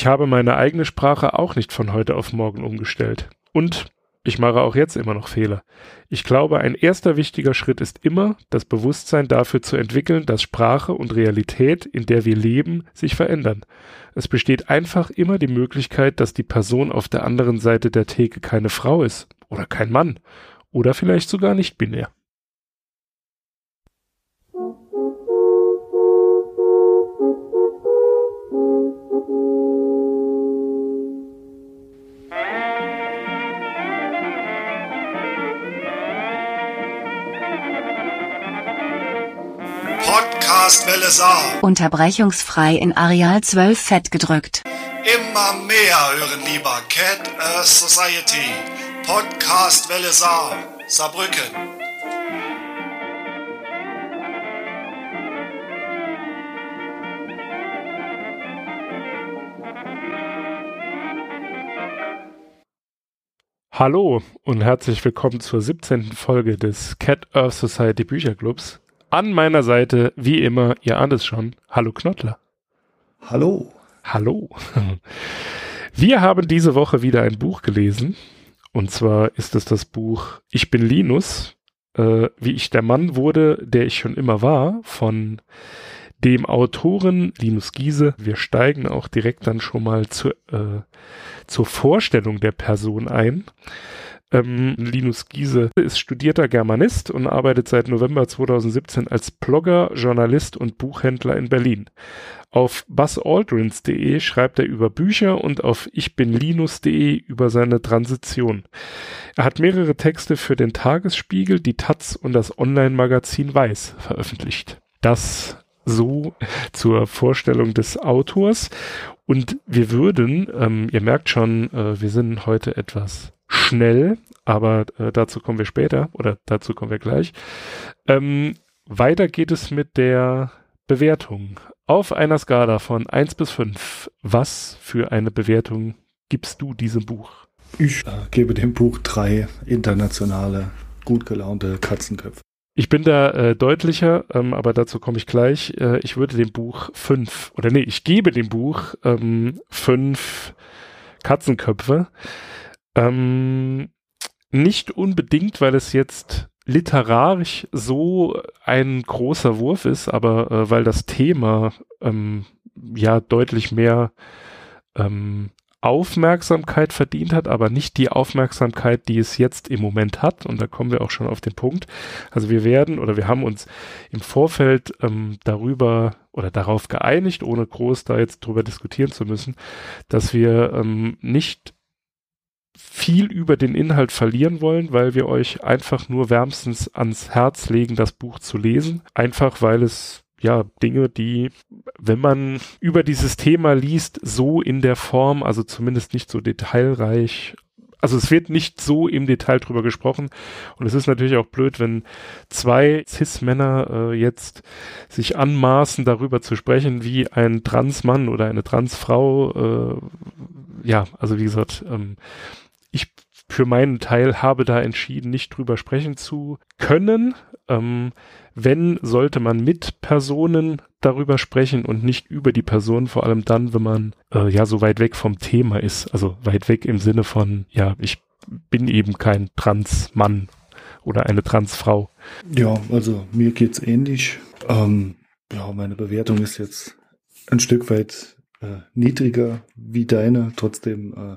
Ich habe meine eigene Sprache auch nicht von heute auf morgen umgestellt. Und ich mache auch jetzt immer noch Fehler. Ich glaube, ein erster wichtiger Schritt ist immer, das Bewusstsein dafür zu entwickeln, dass Sprache und Realität, in der wir leben, sich verändern. Es besteht einfach immer die Möglichkeit, dass die Person auf der anderen Seite der Theke keine Frau ist oder kein Mann oder vielleicht sogar nicht binär. Podcast Welle Saar. Unterbrechungsfrei in Areal 12 fett gedrückt. Immer mehr hören lieber Cat Earth Society. Podcast Welle Saar. Saarbrücken. Hallo und herzlich willkommen zur 17. Folge des Cat Earth Society Bücherclubs. An meiner Seite, wie immer, ihr ahnt es schon, hallo Knottler. Hallo. Hallo. Wir haben diese Woche wieder ein Buch gelesen. Und zwar ist es das Buch Ich bin Linus, äh, wie ich der Mann wurde, der ich schon immer war, von dem Autoren Linus Giese. Wir steigen auch direkt dann schon mal zur, äh, zur Vorstellung der Person ein. Ähm, Linus Giese ist studierter Germanist und arbeitet seit November 2017 als Blogger, Journalist und Buchhändler in Berlin. Auf buzzaldrins.de schreibt er über Bücher und auf ichbinlinus.de über seine Transition. Er hat mehrere Texte für den Tagesspiegel, die Taz und das Online-Magazin Weiß veröffentlicht. Das so zur Vorstellung des Autors. Und wir würden, ähm, ihr merkt schon, äh, wir sind heute etwas schnell, aber äh, dazu kommen wir später oder dazu kommen wir gleich. Ähm, weiter geht es mit der Bewertung. Auf einer Skala von 1 bis 5, was für eine Bewertung gibst du diesem Buch? Ich äh, gebe dem Buch drei internationale, gut gelaunte Katzenköpfe. Ich bin da äh, deutlicher, ähm, aber dazu komme ich gleich. Äh, ich würde dem Buch fünf, oder nee, ich gebe dem Buch ähm, fünf Katzenköpfe. Ähm, nicht unbedingt, weil es jetzt literarisch so ein großer Wurf ist, aber äh, weil das Thema ähm, ja deutlich mehr ähm, Aufmerksamkeit verdient hat, aber nicht die Aufmerksamkeit, die es jetzt im Moment hat. Und da kommen wir auch schon auf den Punkt. Also wir werden oder wir haben uns im Vorfeld ähm, darüber oder darauf geeinigt, ohne groß da jetzt drüber diskutieren zu müssen, dass wir ähm, nicht viel über den Inhalt verlieren wollen, weil wir euch einfach nur wärmstens ans Herz legen, das Buch zu lesen. Einfach weil es ja, Dinge, die, wenn man über dieses Thema liest, so in der Form, also zumindest nicht so detailreich, also es wird nicht so im Detail drüber gesprochen und es ist natürlich auch blöd, wenn zwei Cis-Männer äh, jetzt sich anmaßen, darüber zu sprechen, wie ein Transmann oder eine Transfrau, äh, ja, also wie gesagt, ähm, ich für meinen Teil habe da entschieden, nicht drüber sprechen zu können. Ähm, wenn, sollte man mit Personen darüber sprechen und nicht über die Person, vor allem dann, wenn man äh, ja so weit weg vom Thema ist. Also weit weg im Sinne von, ja, ich bin eben kein Transmann oder eine Transfrau. Ja, also mir geht's ähnlich. Ähm, ja, meine Bewertung ist jetzt ein Stück weit äh, niedriger wie deine. Trotzdem äh,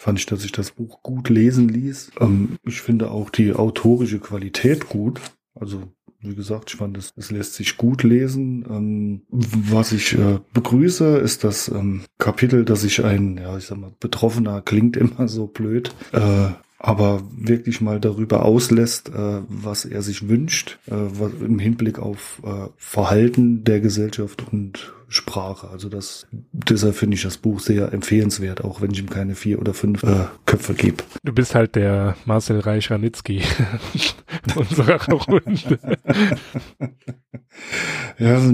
fand ich, dass ich das Buch gut lesen ließ. Ähm, ich finde auch die autorische Qualität gut. Also wie gesagt, ich fand, es, es lässt sich gut lesen. Ähm, was ich äh, begrüße, ist das ähm, Kapitel, dass ich ein, ja, ich sag mal, Betroffener klingt immer so blöd, äh, aber wirklich mal darüber auslässt, äh, was er sich wünscht, äh, was, im Hinblick auf äh, Verhalten der Gesellschaft und Sprache. Also das, deshalb finde ich das Buch sehr empfehlenswert, auch wenn ich ihm keine vier oder fünf äh, Köpfe gebe. Du bist halt der Marcel Reich-Ranitzky unserer Runde. ja, also,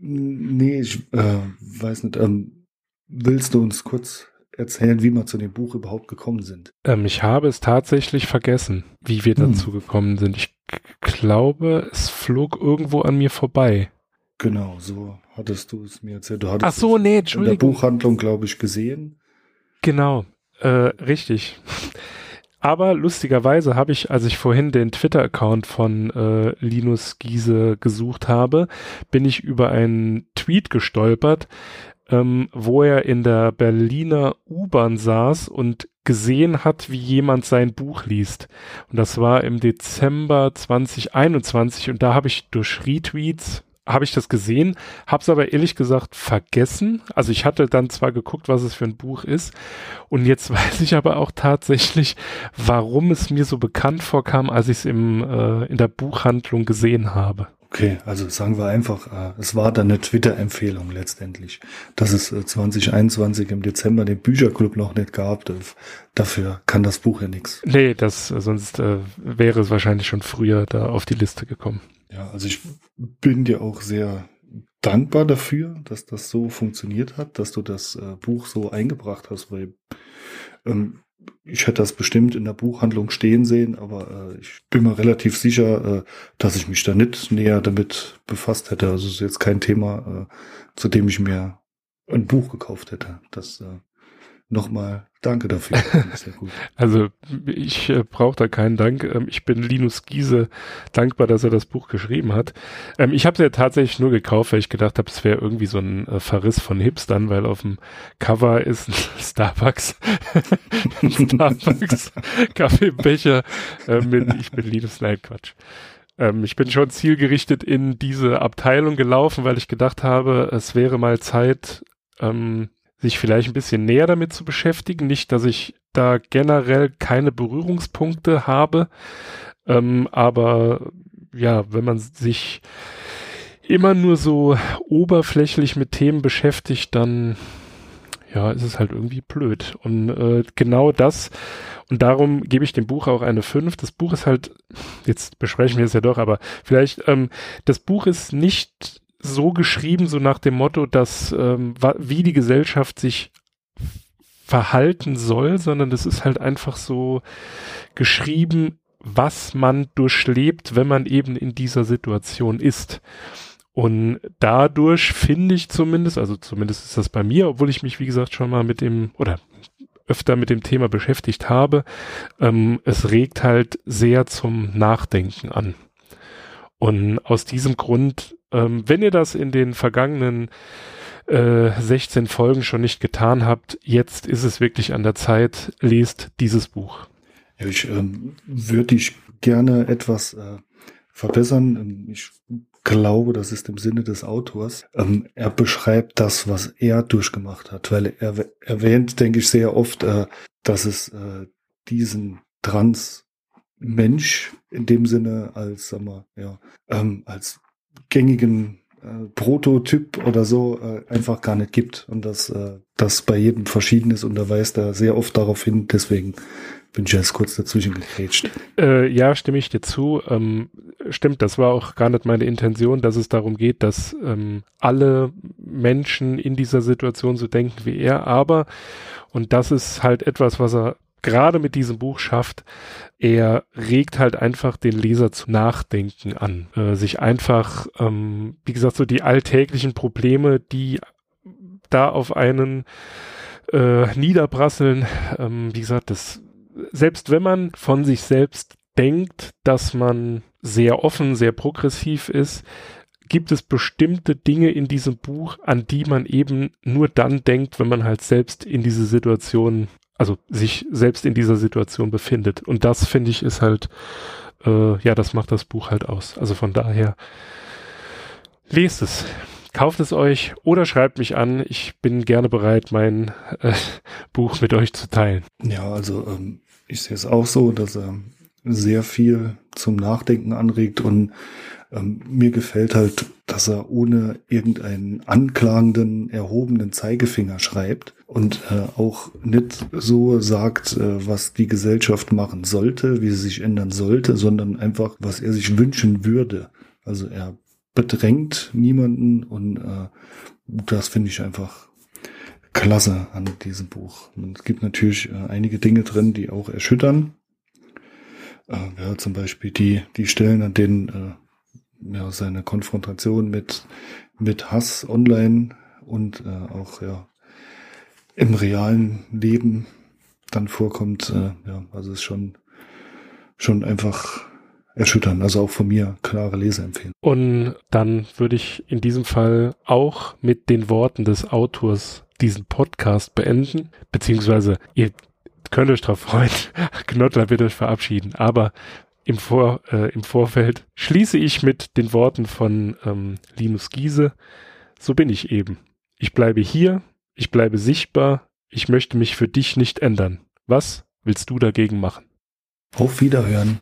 nee, ich äh, weiß nicht. Ähm, willst du uns kurz erzählen, wie wir zu dem Buch überhaupt gekommen sind? Ähm, ich habe es tatsächlich vergessen, wie wir hm. dazu gekommen sind. Ich glaube, es flog irgendwo an mir vorbei. Genau, so hattest du es mir erzählt. Du hattest Ach so, nee, in der Entschuldigung. Buchhandlung, glaube ich, gesehen. Genau, äh, richtig. Aber lustigerweise habe ich, als ich vorhin den Twitter-Account von äh, Linus Giese gesucht habe, bin ich über einen Tweet gestolpert, ähm, wo er in der Berliner U-Bahn saß und gesehen hat, wie jemand sein Buch liest. Und das war im Dezember 2021 und da habe ich durch Retweets habe ich das gesehen, habe es aber ehrlich gesagt vergessen. Also ich hatte dann zwar geguckt, was es für ein Buch ist, und jetzt weiß ich aber auch tatsächlich, warum es mir so bekannt vorkam, als ich es im äh, in der Buchhandlung gesehen habe. Okay, also sagen wir einfach, äh, es war dann eine Twitter-Empfehlung letztendlich, dass es äh, 2021 im Dezember den Bücherclub noch nicht gab. Das, dafür kann das Buch ja nichts. Nee, das äh, sonst äh, wäre es wahrscheinlich schon früher da auf die Liste gekommen. Ja, also ich bin dir auch sehr dankbar dafür, dass das so funktioniert hat, dass du das äh, Buch so eingebracht hast, weil ähm, ich hätte das bestimmt in der Buchhandlung stehen sehen, aber äh, ich bin mir relativ sicher, äh, dass ich mich da nicht näher damit befasst hätte. Also es ist jetzt kein Thema, äh, zu dem ich mir ein Buch gekauft hätte. Das äh, nochmal danke dafür. Also ich äh, brauche da keinen Dank. Ähm, ich bin Linus Giese dankbar, dass er das Buch geschrieben hat. Ähm, ich habe es ja tatsächlich nur gekauft, weil ich gedacht habe, es wäre irgendwie so ein äh, Verriss von Hipstern, weil auf dem Cover ist ein Starbucks, Starbucks Kaffeebecher äh, mit Ich bin Linus, nein Quatsch. Ähm, ich bin schon zielgerichtet in diese Abteilung gelaufen, weil ich gedacht habe, es wäre mal Zeit, ähm, sich vielleicht ein bisschen näher damit zu beschäftigen. Nicht, dass ich da generell keine Berührungspunkte habe, ähm, aber ja, wenn man sich immer nur so oberflächlich mit Themen beschäftigt, dann ja, ist es halt irgendwie blöd. Und äh, genau das, und darum gebe ich dem Buch auch eine 5. Das Buch ist halt, jetzt besprechen wir es ja doch, aber vielleicht, ähm, das Buch ist nicht so geschrieben, so nach dem Motto, dass ähm, wie die Gesellschaft sich verhalten soll, sondern das ist halt einfach so geschrieben, was man durchlebt, wenn man eben in dieser Situation ist. Und dadurch finde ich zumindest, also zumindest ist das bei mir, obwohl ich mich, wie gesagt, schon mal mit dem, oder öfter mit dem Thema beschäftigt habe, ähm, es regt halt sehr zum Nachdenken an. Und aus diesem Grund, ähm, wenn ihr das in den vergangenen äh, 16 Folgen schon nicht getan habt, jetzt ist es wirklich an der Zeit, lest dieses Buch. Ich ähm, würde dich gerne etwas äh, verbessern. Ähm, ich glaube, das ist im Sinne des Autors. Ähm, er beschreibt das, was er durchgemacht hat, weil er erwähnt, denke ich, sehr oft, äh, dass es äh, diesen Trans Mensch in dem Sinne als, sag mal, ja, ähm, als gängigen äh, Prototyp oder so äh, einfach gar nicht gibt und dass äh, das bei jedem verschieden ist und er weist da sehr oft darauf hin, deswegen bin ich jetzt kurz dazwischen gegrätscht. Äh, ja, stimme ich dir zu. Ähm, stimmt, das war auch gar nicht meine Intention, dass es darum geht, dass ähm, alle Menschen in dieser Situation so denken wie er, aber, und das ist halt etwas, was er gerade mit diesem Buch schafft, er regt halt einfach den Leser zu Nachdenken an, äh, sich einfach, ähm, wie gesagt, so die alltäglichen Probleme, die da auf einen äh, niederprasseln, ähm, wie gesagt, das, selbst wenn man von sich selbst denkt, dass man sehr offen, sehr progressiv ist, gibt es bestimmte Dinge in diesem Buch, an die man eben nur dann denkt, wenn man halt selbst in diese Situation also sich selbst in dieser Situation befindet. Und das finde ich ist halt, äh, ja, das macht das Buch halt aus. Also von daher, lest es, kauft es euch oder schreibt mich an. Ich bin gerne bereit, mein äh, Buch mit euch zu teilen. Ja, also ähm, ich sehe es auch so, dass er sehr viel zum Nachdenken anregt und ähm, mir gefällt halt, dass er ohne irgendeinen anklagenden, erhobenen Zeigefinger schreibt und äh, auch nicht so sagt, äh, was die Gesellschaft machen sollte, wie sie sich ändern sollte, sondern einfach, was er sich wünschen würde. Also er bedrängt niemanden und äh, das finde ich einfach klasse an diesem Buch. Und es gibt natürlich äh, einige Dinge drin, die auch erschüttern. Äh, ja, zum Beispiel die, die Stellen, an denen äh, ja, seine Konfrontation mit, mit Hass online und äh, auch ja im realen Leben dann vorkommt. Äh, ja, also ist schon, schon einfach erschüttern. Also auch von mir klare Leseempfehlung. Und dann würde ich in diesem Fall auch mit den Worten des Autors diesen Podcast beenden, beziehungsweise ihr könnt euch darauf freuen, Knottler wird euch verabschieden, aber im, Vor, äh, im Vorfeld schließe ich mit den Worten von ähm, Linus Giese, so bin ich eben. Ich bleibe hier, ich bleibe sichtbar, ich möchte mich für dich nicht ändern. Was willst du dagegen machen? Auf Wiederhören.